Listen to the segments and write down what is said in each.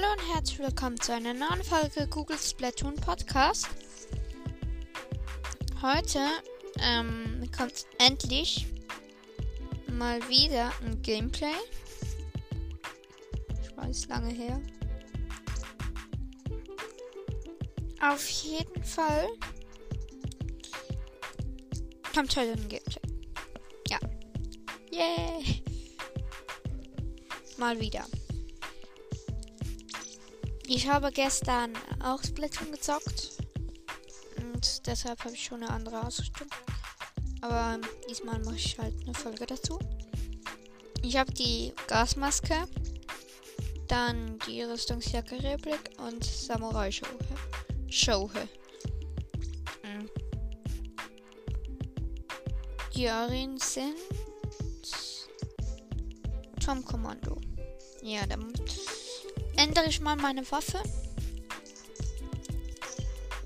Hallo und herzlich willkommen zu einer neuen Folge Google Splatoon Podcast. Heute ähm, kommt endlich mal wieder ein Gameplay. Ich weiß, lange her. Auf jeden Fall kommt heute ein Gameplay. Ja. Yay! Mal wieder. Ich habe gestern auch Splatoon gezockt. Und deshalb habe ich schon eine andere Ausrüstung. Aber diesmal mache ich halt eine Folge dazu. Ich habe die Gasmaske, dann die Rüstungsjacke Replik und Samurai Shohe. Shohe. Mhm. Die Arenen sind Tom Kommando. Ja, dann ändere ich mal meine Waffe.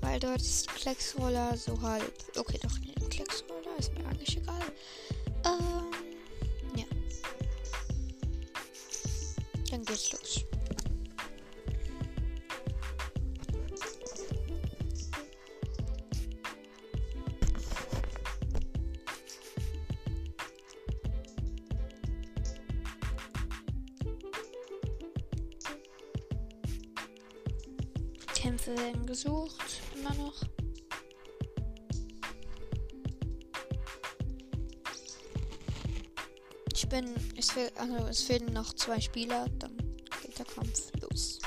Weil dort ist Klecksroller so halb. Okay, doch nicht Klecksroller, ist mir eigentlich egal. Ähm, ja. Dann geht's los. Kämpfe werden gesucht, immer noch. Ich bin, es, fehl, also es fehlen noch zwei Spieler, dann geht der Kampf los.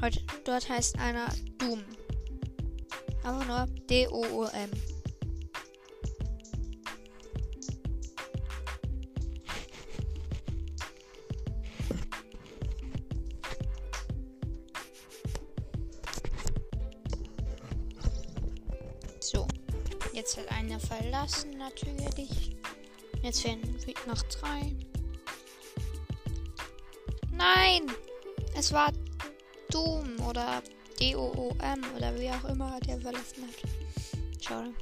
Heute, dort heißt einer Doom. Einfach nur D-O-O-M. Verlassen natürlich. Jetzt fehlen noch drei. Nein! Es war Doom oder D-O-O-M oder wie auch immer der verlassen hat. Schade.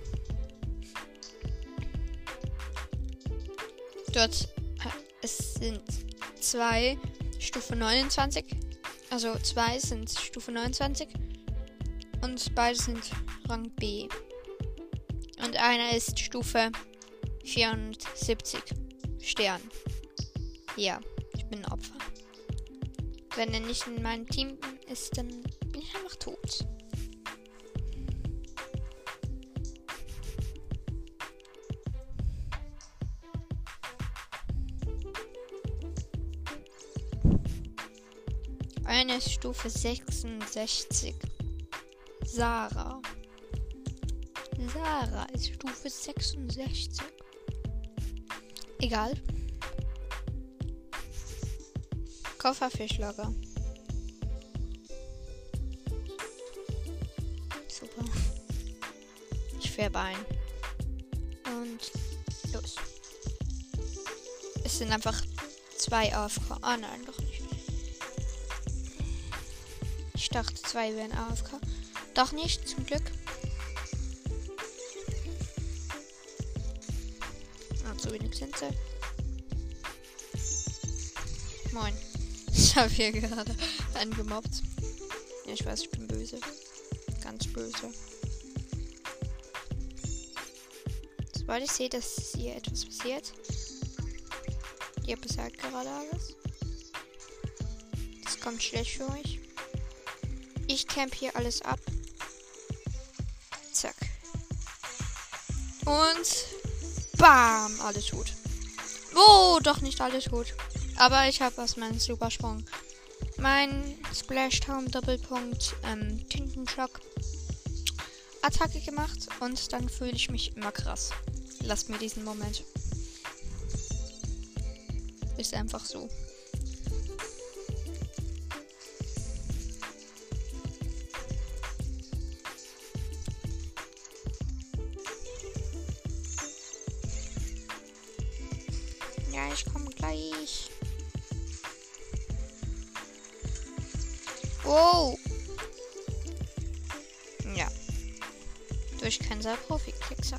Dort, es sind zwei Stufe 29. Also zwei sind Stufe 29. Und beide sind Rang B. Einer ist Stufe 74 Stern. Ja, ich bin ein Opfer. Wenn er nicht in meinem Team ist, dann bin ich einfach tot. Eine ist Stufe 66. Sarah. Sarah ist Stufe 66. Egal. Kofferfischlager. Super. Ich färbe ein. Und los. Es sind einfach zwei AFK. Ah nein, doch nicht. Ich dachte, zwei wären AFK. Doch nicht, zum Glück. Sie. Moin. Ich habe hier gerade einen gemobbt. Ja, ich weiß, ich bin böse. Ganz böse. Sobald ich sehe, dass hier etwas passiert. Ihr besagt gerade alles. Das kommt schlecht für euch. Ich camp hier alles ab. Zack. Und bam, alles gut. Oh, doch nicht alles gut. Aber ich habe aus meinem Supersprung mein Splashtown Doppelpunkt ähm, Tintenschock Attacke gemacht und dann fühle ich mich immer krass. Lasst mir diesen Moment. Ist einfach so. Ja, ich komme gleich. Wow. Ja. Durch Kenser Profi-Klickser.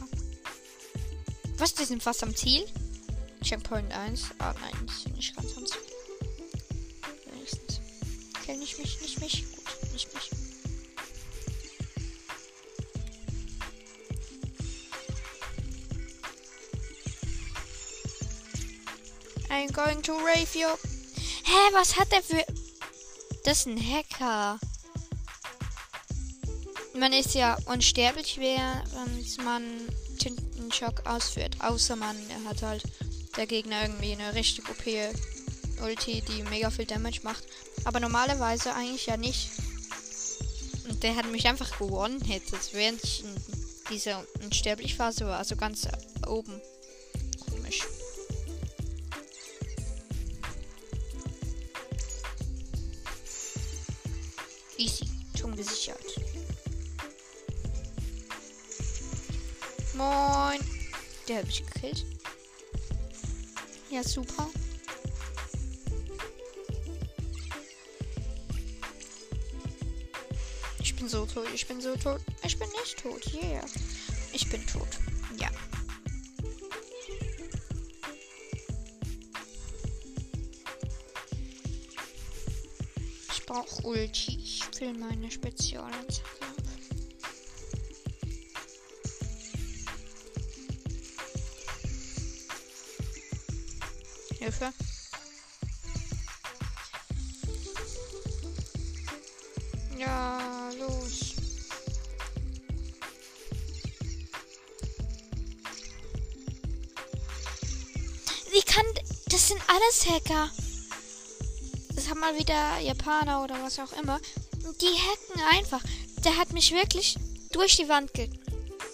Was, die sind fast am Ziel? Checkpoint 1. Ah, nein, nicht ganz sonst. Wenigstens. Okay, nicht mich, nicht mich. Gut, I'm going to rave you. Hä, was hat der für... Das ist ein Hacker. Man ist ja unsterblich, während man Tintenschock ausführt. Außer man hat halt der Gegner irgendwie eine richtig OP Ulti, die mega viel Damage macht. Aber normalerweise eigentlich ja nicht. Und der hat mich einfach gewonnen hättet, während ich in dieser unsterblich Phase war. Also ganz oben. Der hat mich gekillt. Ja, super. Ich bin so tot, ich bin so tot. Ich bin nicht tot, yeah. Ich bin tot, ja. Ich brauche Ulti für meine Spezialattacke. Hacker. Das haben mal wieder Japaner oder was auch immer. Die hacken einfach. Der hat mich wirklich durch die Wand ge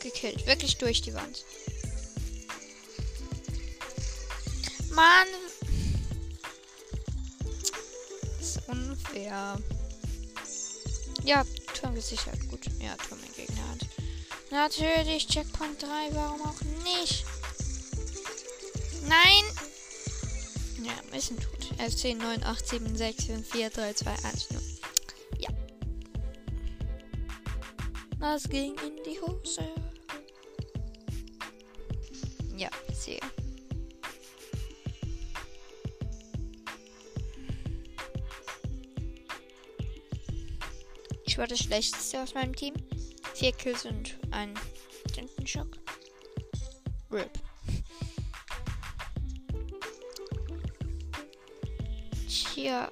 gekillt. Wirklich durch die Wand. Mann. Das ist unfair. Ja, Turm gesichert. Gut. Ja, Turm im Gegner. Natürlich, Checkpoint 3, warum auch nicht? Nein! Wir sind tot. 11, 10, 9, 8, 7, 6, 5, 4, 3, 2, 1, 0. Ja. Das ging in die Hose. Ja, sehe. Ich war das Schlechteste aus meinem Team. Vier Kills und ein Tintenschock. RIP. Tja.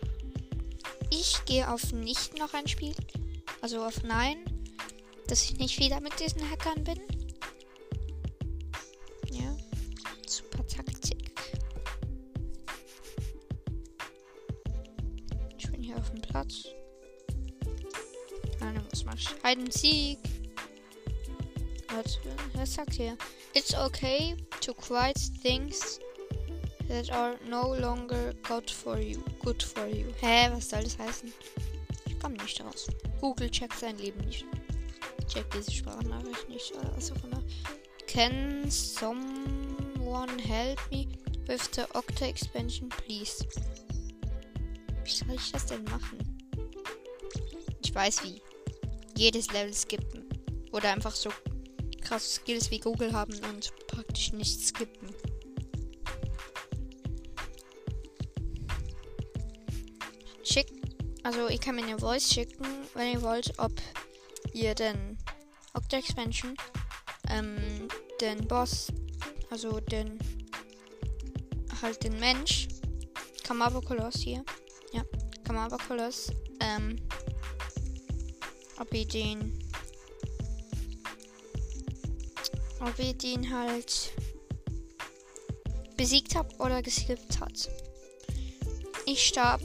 Ich gehe auf nicht noch ein Spiel. Also auf Nein. Dass ich nicht wieder mit diesen Hackern bin. Ja. Super Taktik. Ich bin hier auf dem Platz. Mach ich? Hide and Seek. Was, sagt hier? It's okay to quite things that are no longer good for you. Good for you. Hä, was soll das heißen? Ich komme nicht raus. Google checkt sein Leben nicht. Check diese Sprachnachricht nicht oder was auch. Can someone help me with the Octa expansion, please? Wie soll ich das denn machen? Ich weiß wie. Jedes Level skippen. Oder einfach so krasse Skills wie Google haben und praktisch nicht skippen. Also ihr kann mir eine Voice schicken, wenn ihr wollt, ob ihr den Octa Expansion, ähm, den Boss, also den halt den Mensch, Kamaba Koloss hier. Ja, Kamaba Koloss, ähm, ob ihr den ob ihr den halt besiegt habt oder geskippt hat. Ich starb,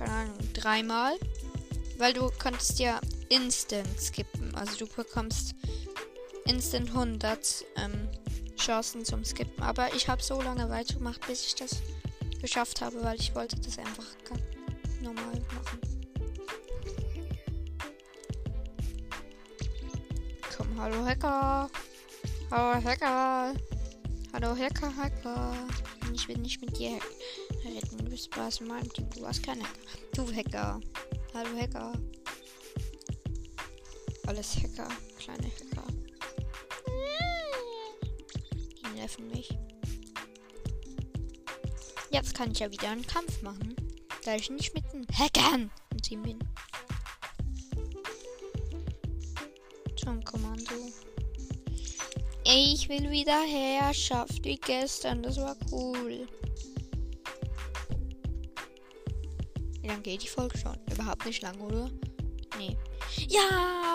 keine Ahnung, dreimal, weil du konntest ja instant skippen. Also du bekommst instant 100 ähm, Chancen zum Skippen. Aber ich habe so lange weitergemacht, bis ich das geschafft habe, weil ich wollte das einfach normal machen. Komm, hallo Hacker. Hallo Hacker. Hallo Hacker, Hacker. Ich will nicht mit dir meinem Team. Du warst kein Hacker. Du Hacker. Hallo Hacker. Alles Hacker. Kleine Hacker. Die nerven mich. Jetzt kann ich ja wieder einen Kampf machen. Da ich nicht mit den Hackern im Team bin. Zum Kommando. Ich will wieder Herrschaft wie gestern. Das war cool. Lange geht die Folge schon? Überhaupt nicht lang, oder? Nee. Ja,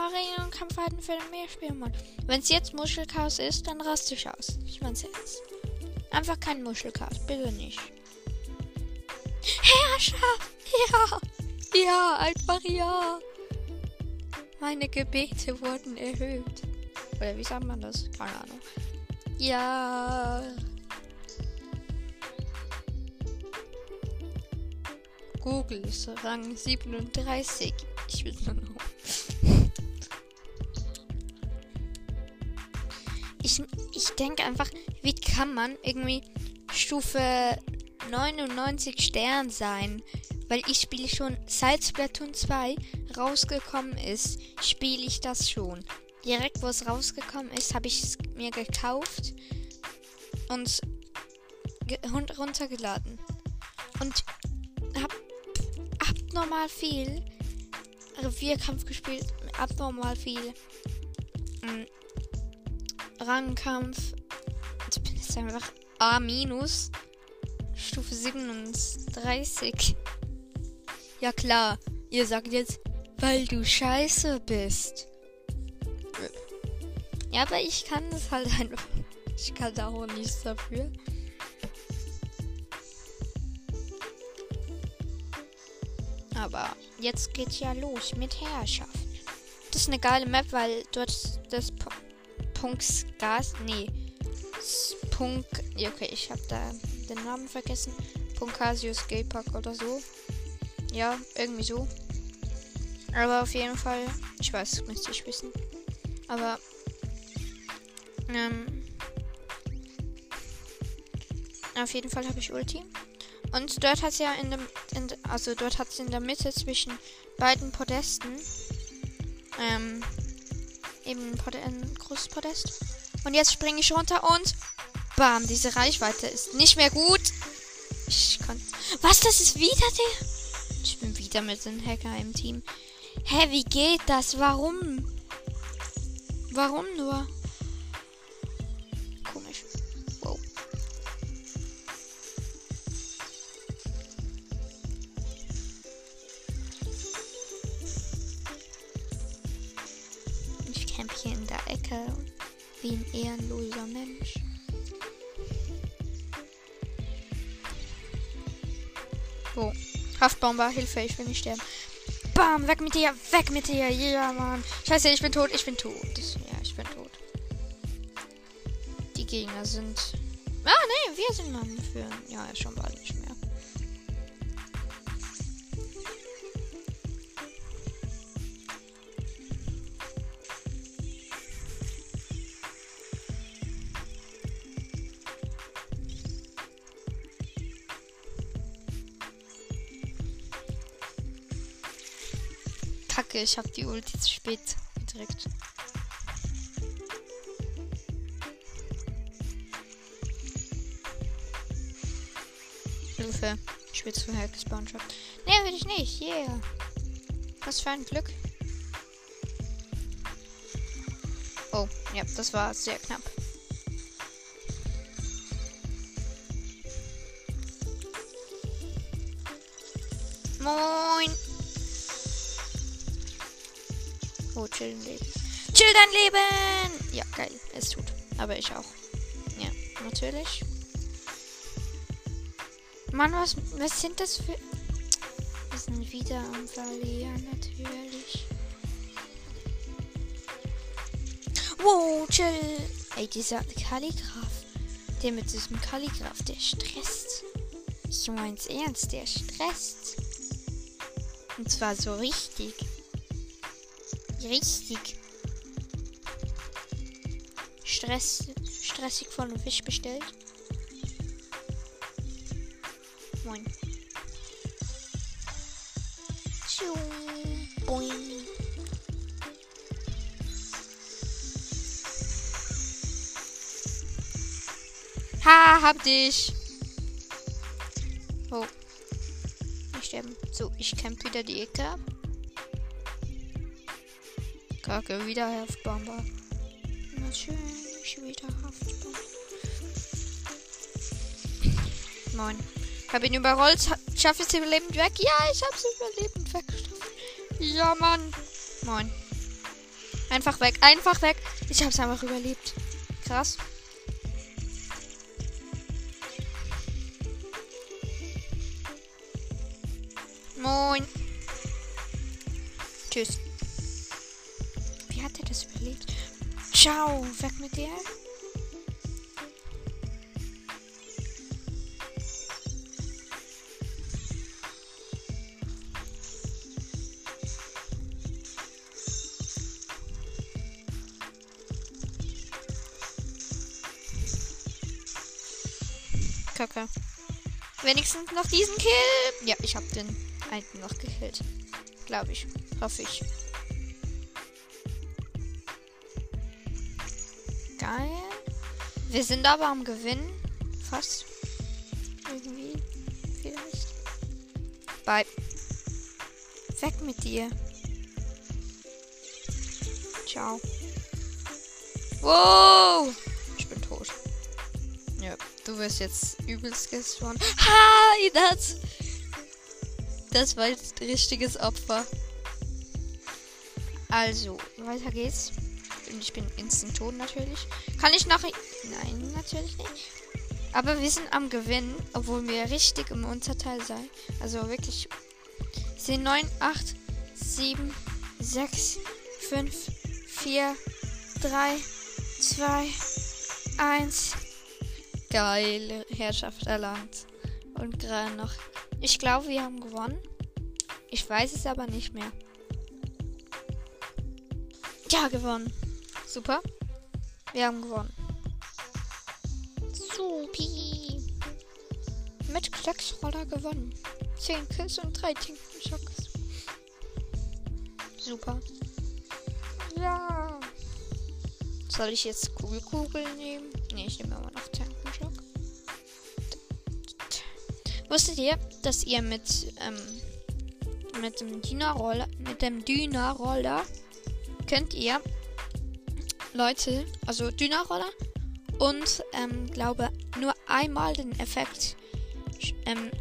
Arena und Kampfhalten für den Meerspielmann. Wenn es jetzt Muschelchaos ist, dann raste ich aus. Ich mein's jetzt. Einfach kein Muschelchaos, bitte nicht. Herrschaft! Ja! Ja, einfach ja! Meine Gebete wurden erhöht. Oder wie sagt man das? Keine Ahnung. Ja. Google ist Rang 37. Ich will nur noch. Ich, ich denke einfach, wie kann man irgendwie Stufe 99 Stern sein? Weil ich spiele schon seit Splatoon 2 rausgekommen ist, spiele ich das schon. Direkt wo es rausgekommen ist, habe ich es mir gekauft und ge runtergeladen. Und hab abnormal viel Revierkampf gespielt, abnormal viel ähm, Rangkampf. Ich bin jetzt einfach A. Stufe 37. Ja klar, ihr sagt jetzt, weil du scheiße bist. Ja, aber ich kann es halt einfach. Ich kann da auch nichts dafür. Aber jetzt geht's ja los mit Herrschaft. Das ist eine geile Map, weil dort das P Punkt Gas. Nee. Punkt. Ja, okay, ich habe da den Namen vergessen. Punkasio Skatepark oder so. Ja, irgendwie so. Aber auf jeden Fall. Ich weiß, müsste ich wissen. Aber. Ähm. Auf jeden Fall habe ich Ulti. Und dort hat ja in dem. In, also dort hat es in der Mitte zwischen beiden Podesten. Ähm. Eben ein, Pod ein großes Podest. Und jetzt springe ich runter und. Bam, diese Reichweite ist nicht mehr gut. Ich kann. Was? Das ist wieder der. Ich bin wieder mit den Hacker im Team. Hä, wie geht das? Warum? Warum nur? Haftbomber, Hilfe, ich will nicht sterben. Bam, weg mit dir, weg mit dir. Ja, Mann. Scheiße, ich bin tot, ich bin tot. Ja, ich bin tot. Die Gegner sind. Ah, nee, wir sind mal für. Ja, schon bald ich habe die Ulti zu spät gedrückt. Hilfe. Ich will zu Hack gespawnt. Nee, will ich nicht. Yeah. Was für ein Glück. Oh, ja, das war sehr knapp. Moin. Oh, chill dein Leben. Chill dein Leben! Ja, geil. Es tut. Aber ich auch. Ja, natürlich. Mann, was, was sind das für... Wir sind wieder am Verlieren, natürlich. Wow, chill. Ey, dieser Kalligraph. Der mit diesem Kalligraph, der stresst. Ich mein's ernst, der stresst. Und zwar so richtig. Richtig. Stress, stressig von einem Fisch bestellt. Moin. Ha, hab dich. Oh. Nicht sterben. So, ich camp wieder die Ecke ab. Kacke, wieder Haftbomber. Natürlich wieder Haftbomber. Moin. Ich hab ihn überrollt. Schaff es überlebend weg? Ja, ich hab's überlebend weggeschafft. Ja, Mann. Moin. Einfach weg, einfach weg. Ich hab's einfach überlebt. Krass. Moin. Tschüss. Überlebt? Ciao, weg mit dir. Kacke. Wenigstens noch diesen Kill. Ja, ich hab den einen noch gekillt. Glaube ich. Hoffe ich. Geil. Wir sind aber am Gewinnen. Fast. Irgendwie. Vielleicht. Bye. Weg mit dir. Ciao. Wow. Ich bin tot. Ja, du wirst jetzt übelst gespawnt. Hi, das. Das war jetzt richtiges Opfer. Also, weiter geht's. Ich bin instant tot natürlich. Kann ich noch. Nein, natürlich nicht. Aber wir sind am Gewinnen, obwohl wir richtig im Unterteil sein. Also wirklich. Sind 9, 8, 7, 6, 5, 4, 3, 2, 1. Geile Herrschaft erlangt. Und gerade noch. Ich glaube, wir haben gewonnen. Ich weiß es aber nicht mehr. Ja, gewonnen. Super. Wir haben gewonnen. Supi. Mit Klecksroller gewonnen. 10 Kills und 3 Tinkenschocks. Super. Ja. Soll ich jetzt Kugelkugel nehmen? Ne, ich nehme immer noch Tinkenschock. Wusstet ihr, dass ihr mit, ähm, mit dem Dina-Roller, mit dem Dina-Roller könnt ihr Leute, also Dina-Roller und, ähm, glaube nur einmal den Effekt, ähm,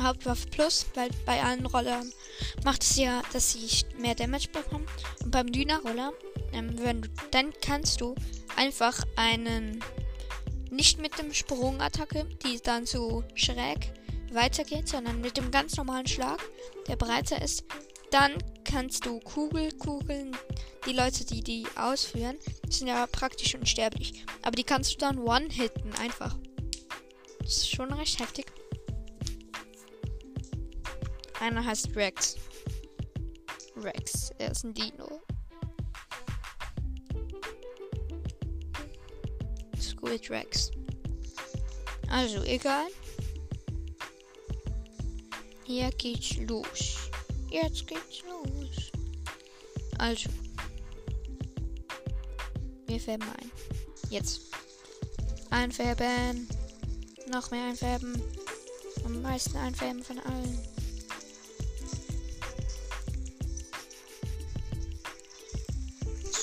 Hauptwaffe Plus, weil bei allen Rollern macht es ja, dass sie mehr Damage bekommen. Und beim Dina-Roller, ähm, wenn du, dann kannst du einfach einen, nicht mit dem Sprungattacke, die dann so schräg weitergeht, sondern mit dem ganz normalen Schlag, der breiter ist. Dann kannst du Kugel, Kugeln, die Leute, die die ausführen, sind ja praktisch unsterblich. Aber die kannst du dann one-hitten, einfach. Das ist schon recht heftig. Einer heißt Rex. Rex, er ist ein Dino. Squid Rex. Also, egal. Hier geht's los. Jetzt geht's los. Also. Wir färben ein. Jetzt. Einfärben. Noch mehr einfärben. Am meisten einfärben von allen.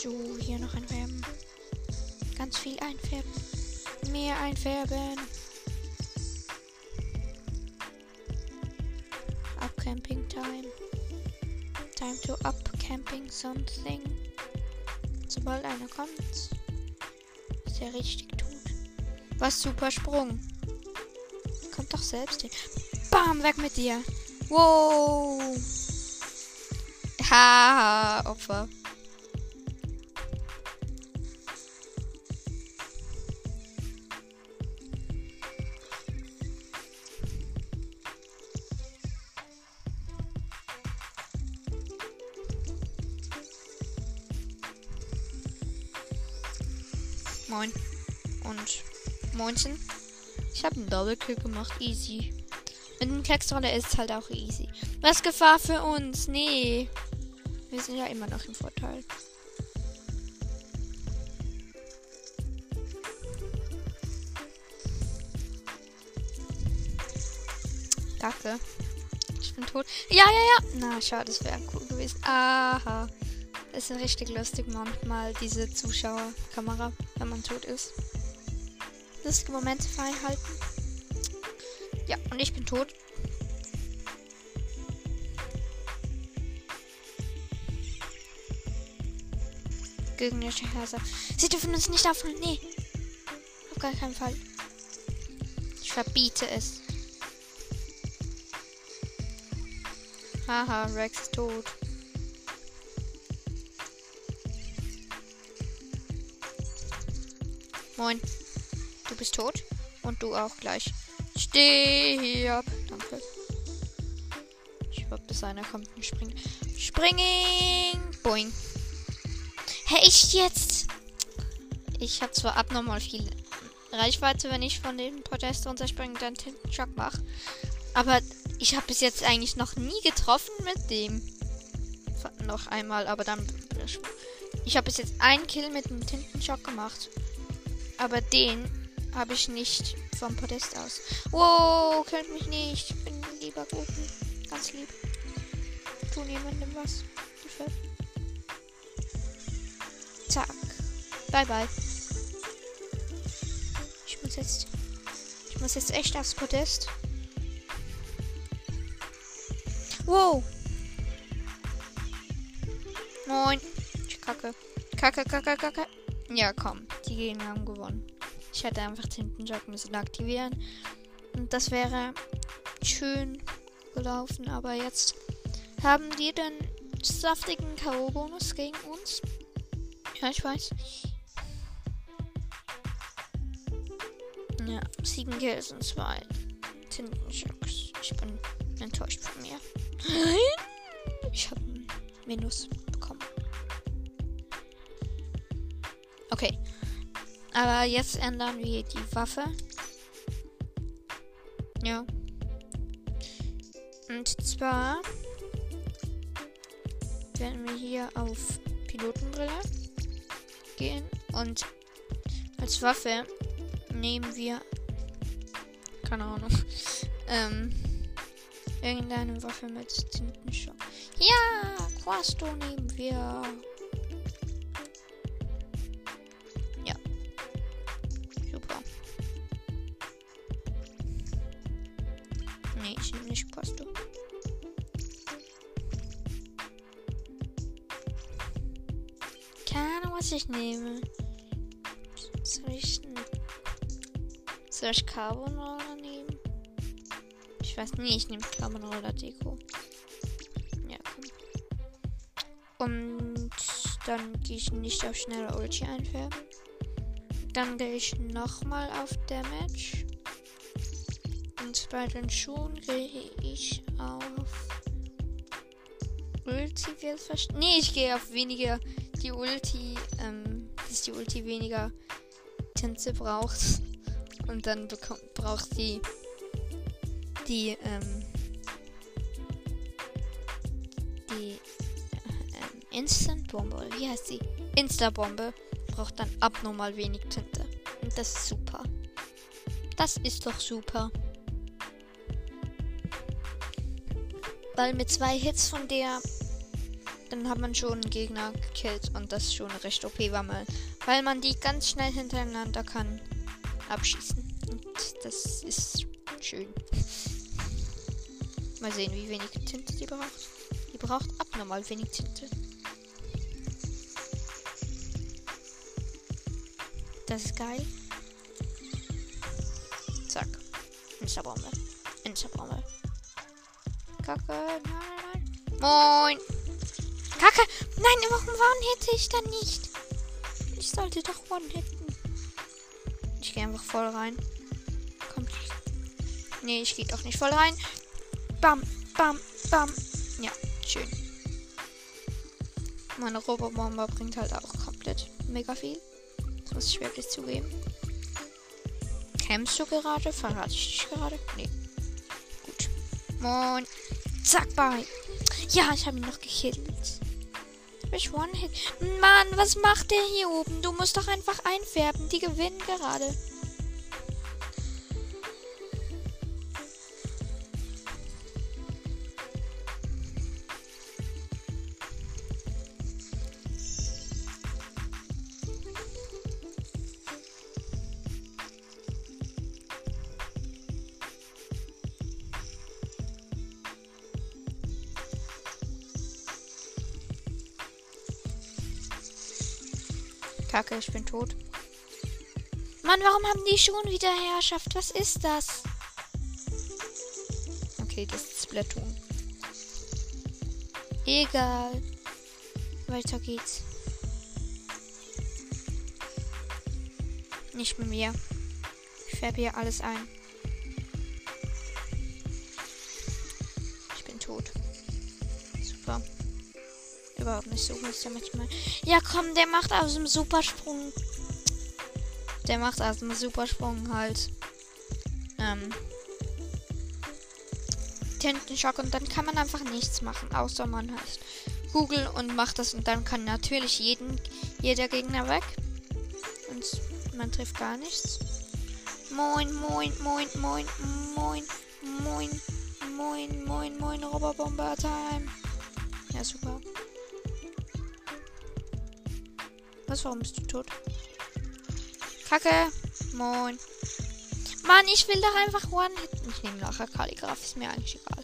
So, hier noch einfärben. Ganz viel einfärben. Mehr einfärben. Camping something. Sobald einer kommt, ist er richtig tot. Was super Sprung. Kommt doch selbst hin. Bam, weg mit dir. Wow. Haha, Opfer. Habe einen Double-Kill gemacht. Easy. Mit dem Klecksroller ist es halt auch easy. Was Gefahr für uns? Nee. Wir sind ja immer noch im Vorteil. Kacke. Ich bin tot. Ja, ja, ja. Na, schade, das wäre cool gewesen. Aha. Das ist richtig lustig manchmal, diese Zuschauerkamera, wenn man tot ist. Lustige Momente freihalten. Ja, und ich bin tot. Gegnerische Herrscher. Sie dürfen uns nicht aufholen. Nee. Auf gar keinen Fall. Ich verbiete es. Haha, Rex ist tot. Moin. Du bist tot. Und du auch gleich. Stirb. Danke. Ich hoffe, bis einer kommt und springt. Springen! Boing. Hey, ich jetzt. Ich habe zwar abnormal viel Reichweite, wenn ich von den Podest runterspringe und dann den Schock mache. Aber ich habe bis jetzt eigentlich noch nie getroffen mit dem. Noch einmal, aber dann. Ich habe bis jetzt einen Kill mit dem Tintenschock gemacht. Aber den habe ich nicht vom Podest aus. Wow, könnt mich nicht. Ich bin lieber Guten. Ganz lieb. Tun jemandem was. Gefällt. Zack. Bye bye. Ich muss jetzt. Ich muss jetzt echt aufs Podest. Wow. Moin. Ich kacke. Kacke, kacke, kacke. Ja, komm. Die Gegner haben gewonnen. Ich hätte einfach Jog müssen aktivieren. Und das wäre schön gelaufen. Aber jetzt haben die den saftigen K.O.-Bonus gegen uns. Ja, ich weiß. Ja, sieben Kills und zwei Tintenschocks. Ich bin enttäuscht von mir. Ich habe Minus bekommen. Okay. Aber jetzt ändern wir die Waffe. Ja. Und zwar werden wir hier auf Pilotenbrille gehen und als Waffe nehmen wir keine Ahnung ähm, irgendeine Waffe mit Tintenschock. Ja, Quasto nehmen wir. Was ich nehme. Soll ich, soll ich Carbonara nehmen? Ich weiß nicht, ich nehme Carbonara Deko. Ja, komm. Und dann gehe ich nicht auf schnelle Ulti einfärben. Dann gehe ich nochmal auf Damage. Und bei den Schuhen gehe ich auf Ulti. Nee, ich gehe auf weniger die Ulti, ähm, dass die Ulti weniger Tinte braucht. Und dann bekommt, braucht die die, ähm, die ähm, Instant Bombe, wie heißt sie? Insta-Bombe braucht dann abnormal wenig Tinte. Und das ist super. Das ist doch super. Weil mit zwei Hits von der, dann hat man schon einen Gegner gekillt und das schon recht OP, weil man, weil man die ganz schnell hintereinander kann abschießen. Und das ist schön. Mal sehen, wie wenig Tinte die braucht. Die braucht abnormal wenig Tinte. Das ist geil. Zack. Insta-Bombe. Insta-Bombe. Kacke. Nein, nein, nein. Moin. Kacke. Nein, warum one-hitte ich dann nicht? Ich sollte doch one-hitten. Ich gehe einfach voll rein. Kommt. Nee, ich gehe doch nicht voll rein. Bam, bam, bam. Ja, schön. Meine Robobomber bringt halt auch komplett mega viel. Das muss ich wirklich zugeben. Kämpfst du gerade? Verrate ich dich gerade? Nee. Gut. Moin. Zack, bye. Ja, ich habe ihn noch gekillt. Ich One-Hit. Mann, was macht der hier oben? Du musst doch einfach einfärben. Die gewinnen gerade. Kacke, ich bin tot. Mann, warum haben die schon wieder Herrschaft? Was ist das? Okay, das ist Splatoon. Egal. Weiter geht's. Nicht mit mir. Ich färbe hier alles ein. Ich bin tot. Überhaupt nicht so ist der manchmal. Ja, komm, der macht aus dem Supersprung. Der macht aus dem Supersprung halt. Ähm. Tintenschock und dann kann man einfach nichts machen, außer man heißt Google und macht das und dann kann natürlich jeden, jeder Gegner weg. Und man trifft gar nichts. Moin, moin, moin, moin, moin, moin, moin, moin, moin, Roborbomber Time. Ja, super. Was, warum bist du tot? Kacke. Moin. Mann, ich will doch einfach One-Hit. Ich nehme nachher Kalligraph, ist mir eigentlich egal.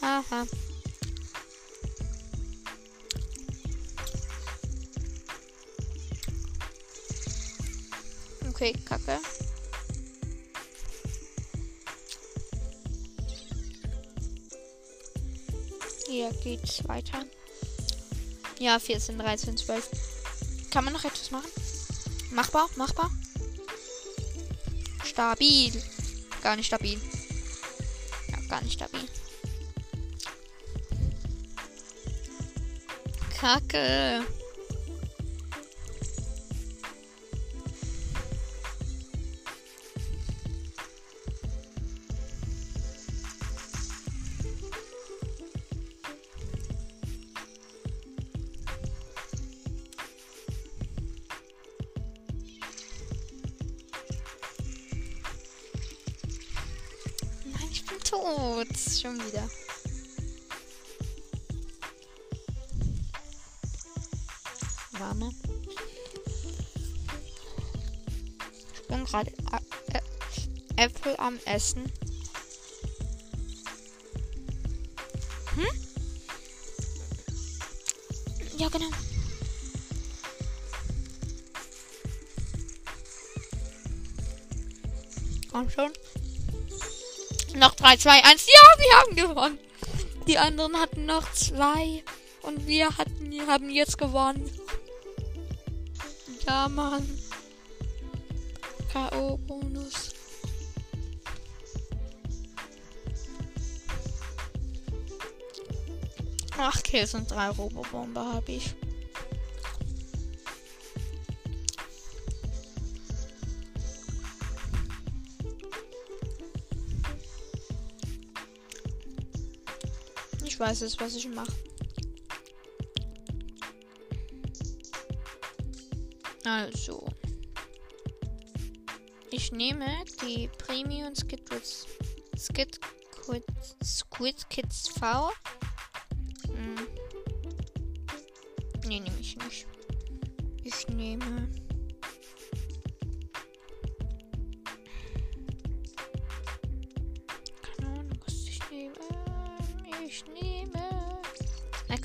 Aha. Geht's weiter. Ja, 14, 13, 12. Kann man noch etwas machen? Machbar, machbar. Stabil. Gar nicht stabil. Ja, gar nicht stabil. Kacke. Tot. Schon wieder. Warme. Ich bin gerade Ä- Ä- Äpfel am Essen. Hm? Ja, genau. Komm schon. Noch 3, 2, 1. Ja, wir haben gewonnen. Die anderen hatten noch zwei. Und wir hatten, haben jetzt gewonnen. Ja, Mann. K.O.-Bonus. Ach, Kills und drei Robobomber habe ich. Weiß jetzt, was ich mache. Also. Ich nehme die Premium Kids, Skid Kids, Squid Kids V.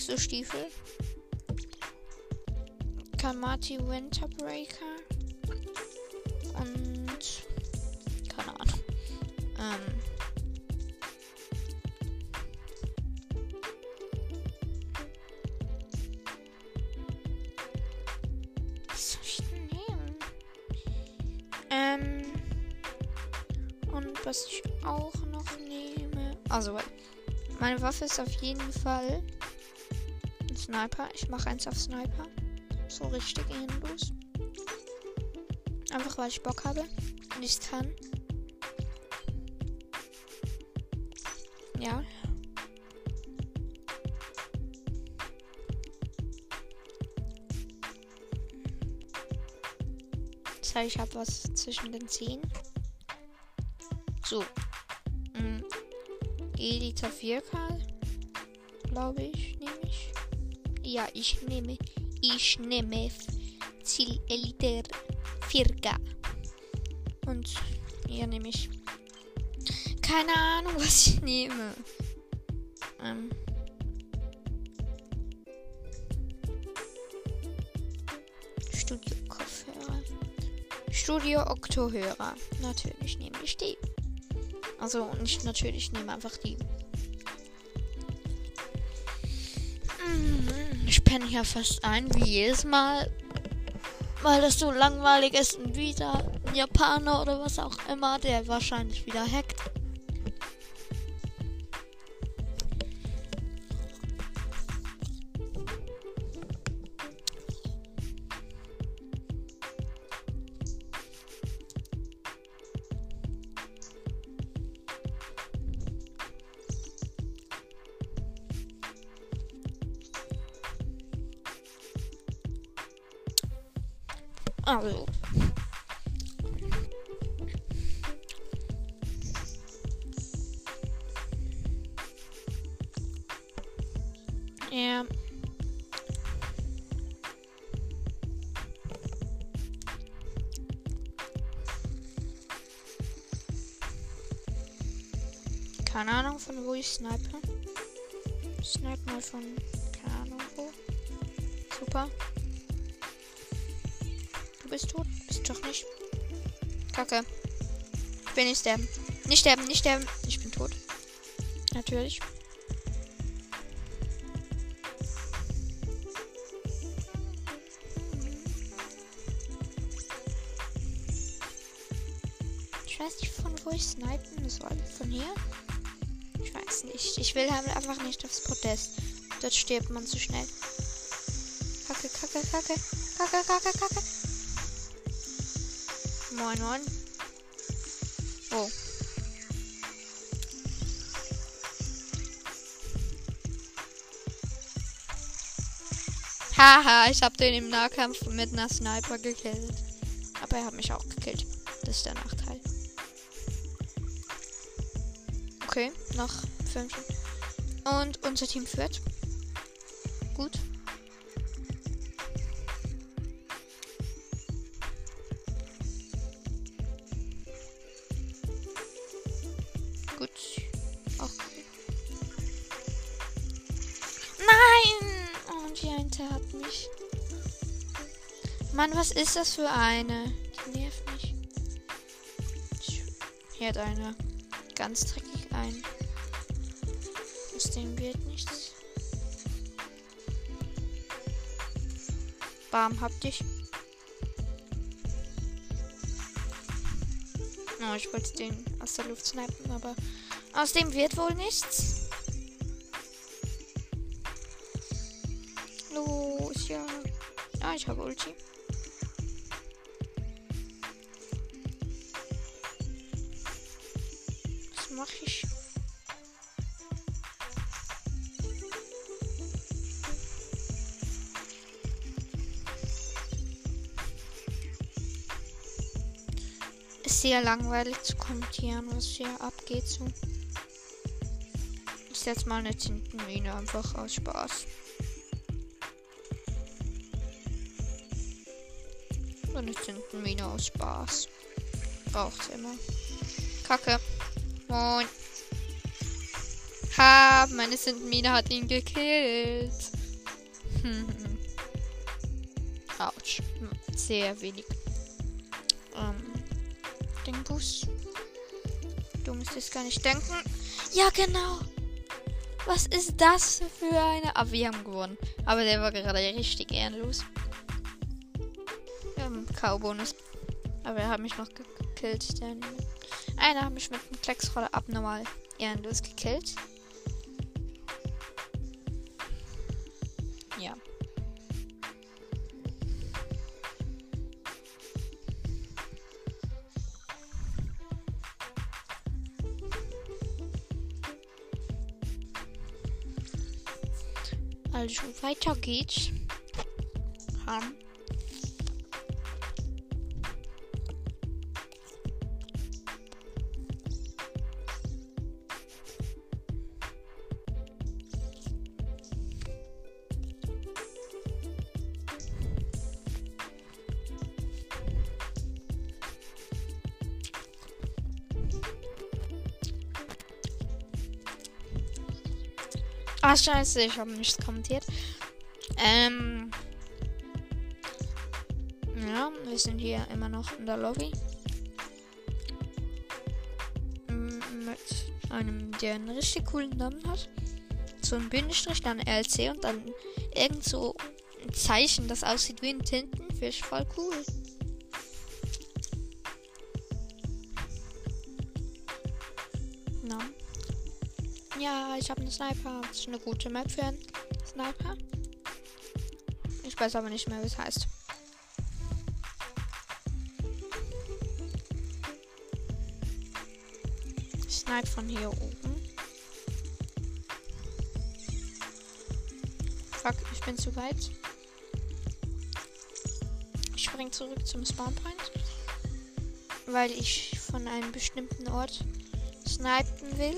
Exo-Stiefel. Kamati Winterbreaker. Und. Keine Ahnung. Ähm. Was soll ich denn nehmen? Ähm. Und was ich auch noch nehme. Also, meine Waffe ist auf jeden Fall Sniper. Ich mache eins auf Sniper. So richtig ehrenlos. Einfach weil ich Bock habe und ich kann. Ja. Das heißt, ich habe was zwischen den Zehen. So. Mm. Elita 4 Glaube ich. Ja, ich nehme. Ich nehme Ziel Elite Circa. Und hier nehme ich. Keine Ahnung, was ich nehme. Ähm. Studio-Kopfhörer. Studio-Oktohörer. Natürlich nehme ich die. Also nicht natürlich, nehme einfach die. Mhm, ich penne hier fast ein, wie jedes Mal. Weil das so langweilig ist und wieder ein Japaner oder was auch immer, der wahrscheinlich wieder hackt. Ich snipe. Snipe mal von keine Ahnung wo. Super. Du bist tot. Bist doch nicht. Kacke. Ich will nicht sterben. Nicht sterben, nicht sterben. Ich bin tot. Natürlich. Ich weiß nicht, von wo ich snipen soll. Von hier? Ich weiß nicht. Ich will halt einfach nicht aufs Podest. Dort stirbt man zu schnell. Kacke, kacke, kacke. Kacke, kacke, kacke. Moin, moin. Oh. Haha, ich habe den im Nahkampf mit einer Sniper gekillt. Aber er hat mich auch gekillt. Das ist der Okay, noch 5. Und unser Team führt. Gut. Gut. Auch. Nein! Oh, die eine hat mich. Mann, was ist das für eine? Die nervt mich. Hier hat einer ganz dreckig ein. Aus dem wird nichts. Bam, hab dich. Oh, ich wollte den aus der Luft snipen, aber aus dem wird wohl nichts. Los, ja. Ah, ich habe Ulti. Sehr langweilig zu kommentieren, was hier abgeht. So. Ich setze mal eine Tintenmine einfach aus Spaß. So eine Tintenmine aus Spaß. Braucht's immer. Kacke. Moin. Ha, meine Tintenmine hat ihn gekillt. Autsch. Sehr wenig. Ähm. Bus. Du müsstest gar nicht denken. Ja, genau. Was ist das für eine... Ah, wir haben gewonnen. Aber der war gerade richtig ehrenlos. Haben K.O.-Bonus. Aber er hat mich noch gekillt. Denn einer hat mich mit einem Klecksroller abnormal ehrenlos gekillt. Weiter geht's. Ham. Ah, scheiße, ich habe nichts kommentiert. Ähm. Ja, wir sind hier immer noch in der Lobby. Mit einem, der einen richtig coolen Namen hat. So ein Bindestrich, dann LC und dann irgend so ein Zeichen, das aussieht wie ein Tintenfisch. Voll cool. Na. Ja, ich habe einen Sniper. Das ist eine gute Map für einen Sniper. Ich weiß aber nicht mehr, wie es heißt. Snipe von hier oben. Fuck, ich bin zu weit. Ich spring zurück zum Spawnpoint. Weil ich von einem bestimmten Ort snipen will.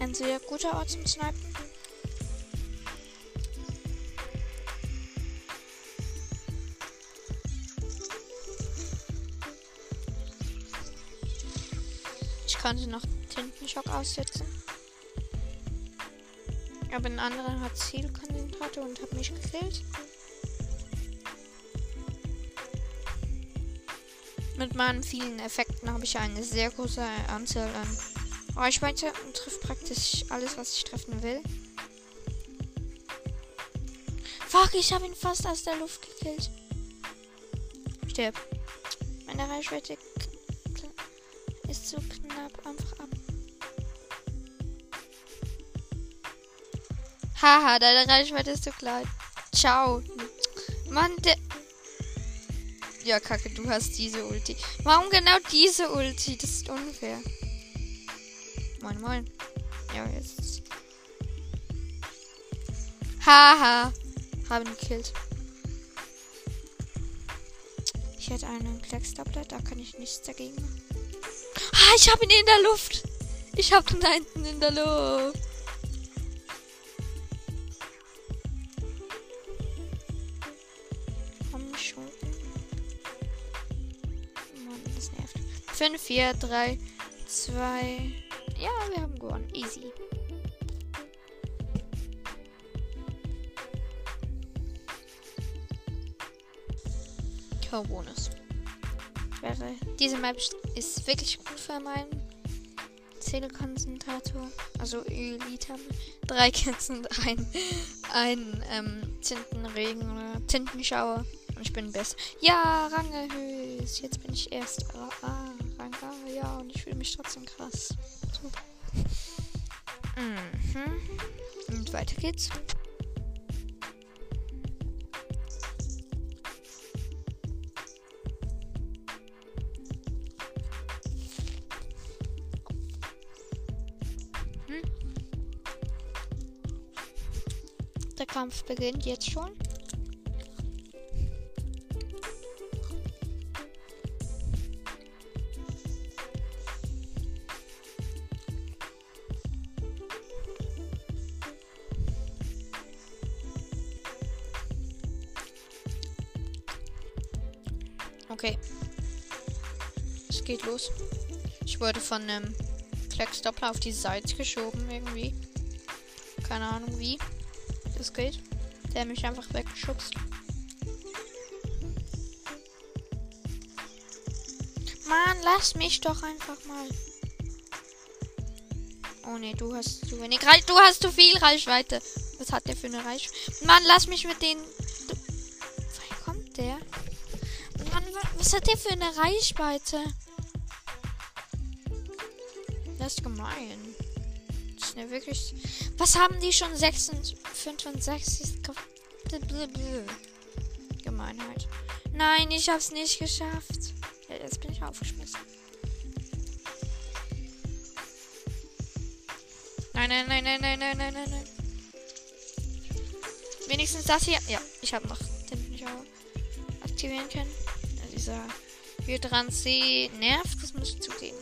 Ein sehr guter Ort zum Snipen. Konnte noch Tintenschock aussetzen. Aber ein anderer hat Zielkonzentrator und hat mich gekillt. Mit meinen vielen Effekten habe ich eine sehr große Anzahl an Reichweite und trifft praktisch alles, was ich treffen will. Fuck, ich habe ihn fast aus der Luft gekillt. Stirb. Meine Reichweite ist so knapp einfach ab. Haha, deine Reichweite ist so klein. Ciao. Mann, der. Ja, Kacke, du hast diese Ulti. Warum genau diese Ulti? Das ist unfair. Moin, moin. Ja, jetzt. Haha. Haben gekillt. Ich hätte einen Kleckstablet, da kann ich nichts dagegen machen. Ah, ich habe ihn in der Luft. Ich habe ihn da hinten in der Luft. Komm schon. Mann, das nervt. 5, 4, 3, 2. Ja, wir haben gewonnen. Easy. Bonus. Wäre diese Map ist wirklich gut für meinen Zählekonzentrator. Also Elite. Drei Kerzen und ein, ein ähm, Tintenregen oder Tintenschauer. Und ich bin best. Ja, Rang erhöht. Jetzt bin ich erst. Ah, Rang A, ja. Und ich fühle mich trotzdem krass. Super. Mhm. Und weiter geht's. Kampf beginnt jetzt schon. Okay. Es geht los. Ich wurde von einem Klecksdoppler auf die Seite geschoben irgendwie. Keine Ahnung wie. Das geht. Der mich einfach weggeschubst. Mann, lass mich doch einfach mal. Oh ne, du hast zu wenig Reichweite. Du hast zu viel Reichweite. Was hat der für eine Reichweite? Mann, lass mich mit den. Du... Kommt der? Mann, was hat der für eine Reichweite? Das ist gemein. Das ist ja wirklich. Was haben die schon? 66, 65. Gemeinheit. Nein, ich hab's nicht geschafft. Ja, jetzt bin ich aufgeschmissen. Nein, nein, nein, nein, nein, nein, nein, nein, nein. Wenigstens das hier. Ja, ich habe noch den nicht aktivieren können. Ja, dieser Hydran C nervt, das muss ich zugeben.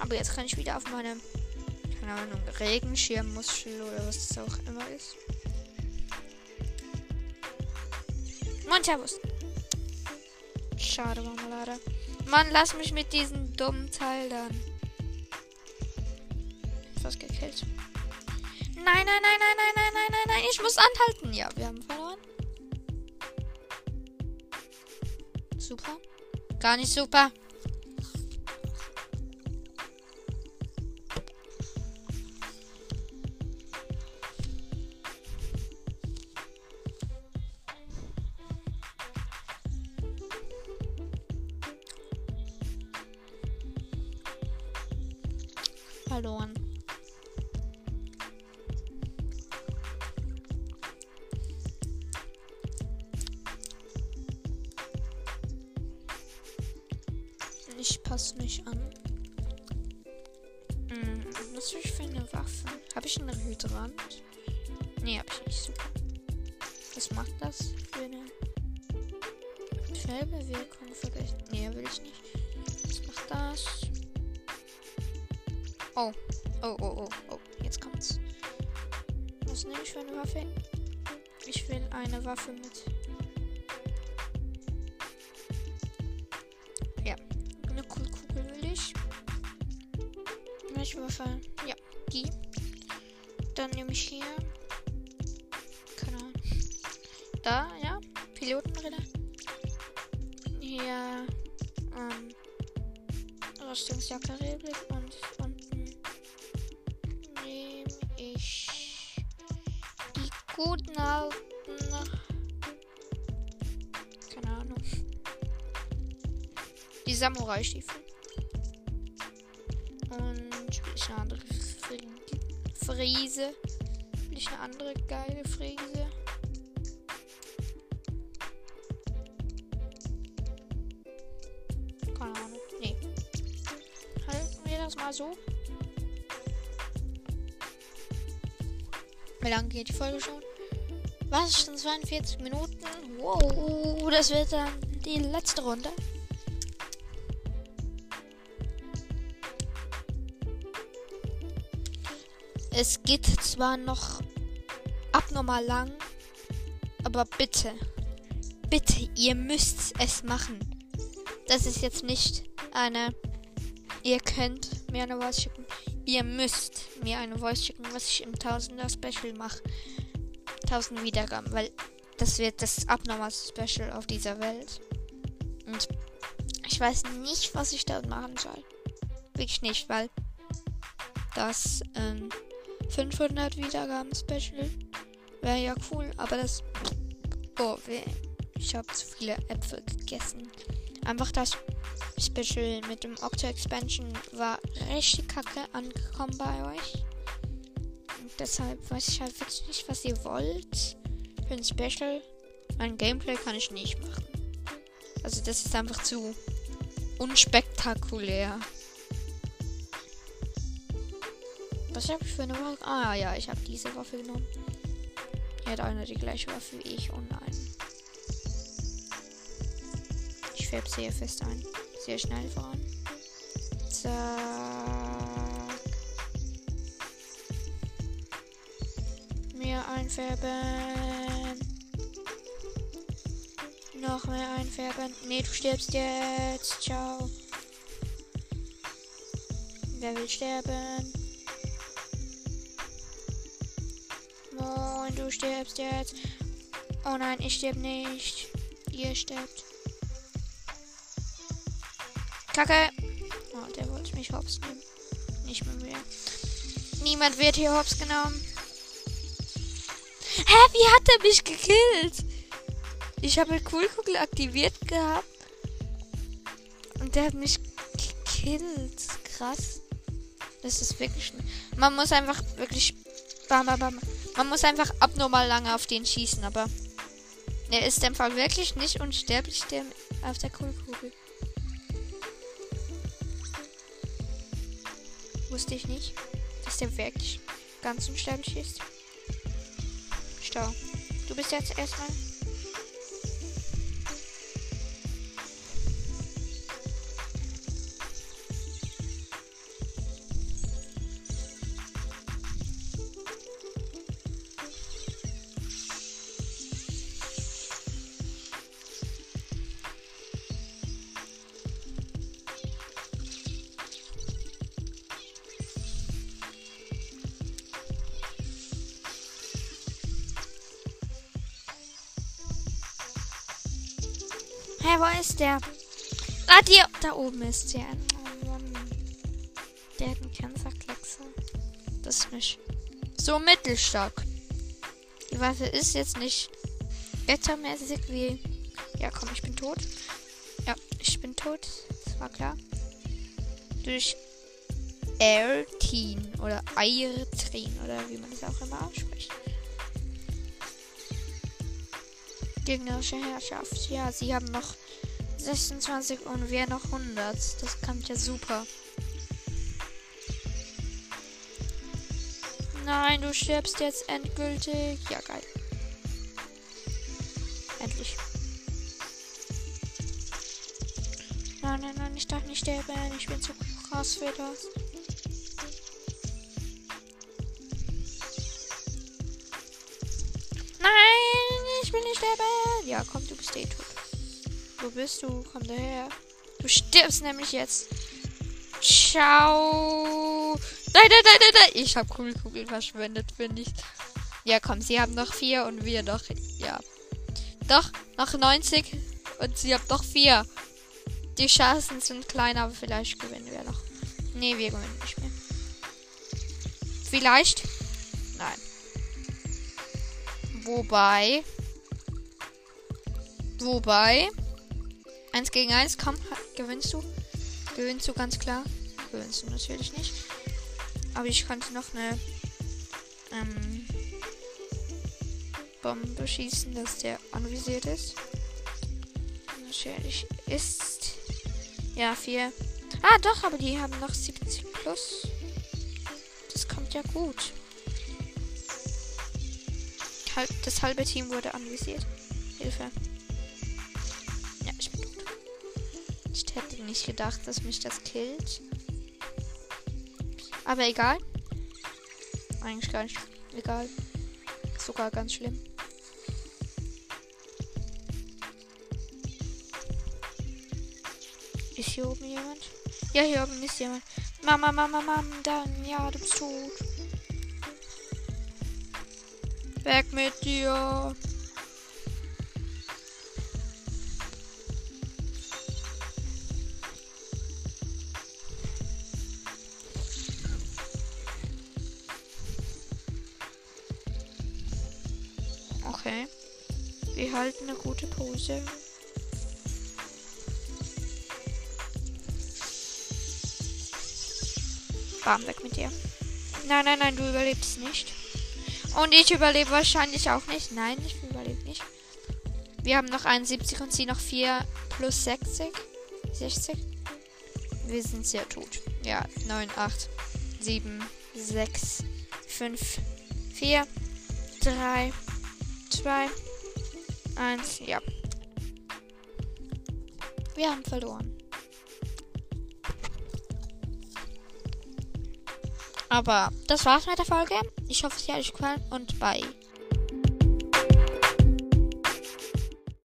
Aber jetzt kann ich wieder auf meine, keine Ahnung, Regenschirmmuschel oder was das auch immer ist. Montabus. Schade, Marmelade. Mann, lass mich mit diesem dummen Teil dann. Fast gekillt. Nein, nein, nein, nein, nein, nein, nein, nein, nein. Ich muss anhalten. Ja, wir haben verloren. Super. Gar nicht super. Oh. Oh, oh, oh, oh. Jetzt kommt's. Was nehme ich für eine Waffe? Ich will eine Waffe mit. Ja. Eine Kugel will ich. Welche Waffe? Ja, die. Dann nehme ich hier. Samurai-Stiefel. Und ich eine andere Friese. Will ich eine andere geile Friese. Keine Ahnung. Nee. Halten wir das mal so. Wie lange geht die Folge schon? Was? Schon 42 Minuten? Wow, das wird dann die letzte Runde. Es geht zwar noch abnormal lang, aber bitte, bitte, ihr müsst es machen. Das ist jetzt nicht eine, ihr könnt mir eine Voice schicken. Ihr müsst mir eine Voice schicken, was ich im Tausender Special mache. 1000 Wiedergaben, weil das wird das abnormalste Special auf dieser Welt. Und ich weiß nicht, was ich dort machen soll. Wirklich nicht, weil das ähm, 500 Wiedergaben Special wäre ja cool, aber das. Oh, weh. ich habe zu viele Äpfel gegessen. Einfach das Special mit dem Octo Expansion war richtig kacke angekommen bei euch. Und deshalb weiß ich halt wirklich nicht, was ihr wollt für ein Special. Mein Gameplay kann ich nicht machen. Also das ist einfach zu unspektakulär. Was habe ich für eine Waffe? Ah ja, ich habe diese Waffe genommen. Er hat einer die gleiche Waffe wie ich. Oh nein. Ich färbe sehr fest ein. Sehr schnell voran. Zack. Mehr einfärben. Noch mehr einfärben. Nee, du stirbst jetzt. Ciao. Wer will sterben? Moin, du stirbst jetzt. Oh nein, ich sterb nicht. Ihr sterbt. Kacke. Oh, der wollte mich hops nehmen. Nicht mehr mehr. Niemand wird hier hops genommen. Hä, wie hat er mich gekillt? Ich habe Coolkugel aktiviert gehabt. Und der hat mich gekillt. Krass. Das ist wirklich. Man muss einfach wirklich. Bam, bam, bam. Man muss einfach abnormal lange auf den schießen, aber. Er ist im Fall wirklich nicht unsterblich, der auf der Kohlkugel. Wusste ich nicht, dass der wirklich ganz unsterblich ist. Stau. Du bist jetzt erstmal. Der? Ah, dir, da oben ist der. Oh. Der hat einen Cancerkleckse. Das ist nicht so mittelstark. Die Waffe ist jetzt nicht wettermäßig wie. Ja, komm, ich bin tot. Ja, ich bin tot. Das war klar. Durch Airteen oder Airtrin oder wie man das auch immer ausspricht. Gegnerische Herrschaft. Ja, sie haben noch 26 und wir noch 100. Das kommt ja super. Nein, du stirbst jetzt endgültig. Ja, geil. Endlich. Nein, nein, nein, ich darf nicht sterben. Ich bin zu krass für das. Nein, ich will nicht sterben. Ja, komm, du bist eh tot. Wo bist du? Komm daher. Du stirbst nämlich jetzt. Ciao. Nein, nein, nein, nein, nein. Ich habe Kugelkugeln verschwendet, finde ich. Ja, komm, sie haben noch vier und wir noch. Ja. Doch, noch 90 und sie haben noch vier. Die Chancen sind klein, aber vielleicht gewinnen wir noch. Nee, wir gewinnen nicht mehr. Vielleicht? Nein. Wobei. Wobei. Eins gegen eins, komm, gewinnst du. Gewinnst du ganz klar. Gewinnst du natürlich nicht. Aber ich könnte noch eine ähm, Bombe schießen, dass der anvisiert ist. Natürlich ist. Ja, vier. Ah, doch, aber die haben noch 70 plus. Das kommt ja gut. Das halbe Team wurde anvisiert. Hilfe. Hätte nicht gedacht, dass mich das killt. Aber egal. Eigentlich gar nicht egal. Sogar ganz schlimm. Ist hier oben jemand? Ja, hier oben ist jemand. Mama, Mama, Mama, dann, ja, du bist tot. Weg mit dir. Eine gute Pose. Bam, weg mit dir. Nein, nein, nein, du überlebst nicht. Und ich überlebe wahrscheinlich auch nicht. Nein, ich überlebe nicht. Wir haben noch 71 und sie noch 4 plus 60. 60. Wir sind sehr tot. Ja, 9, 8, 7, 6, 5, 4, 3, 2, 1. Ja. Wir haben verloren. Aber das war's mit der Folge. Ich hoffe, es hat euch gefallen und bye.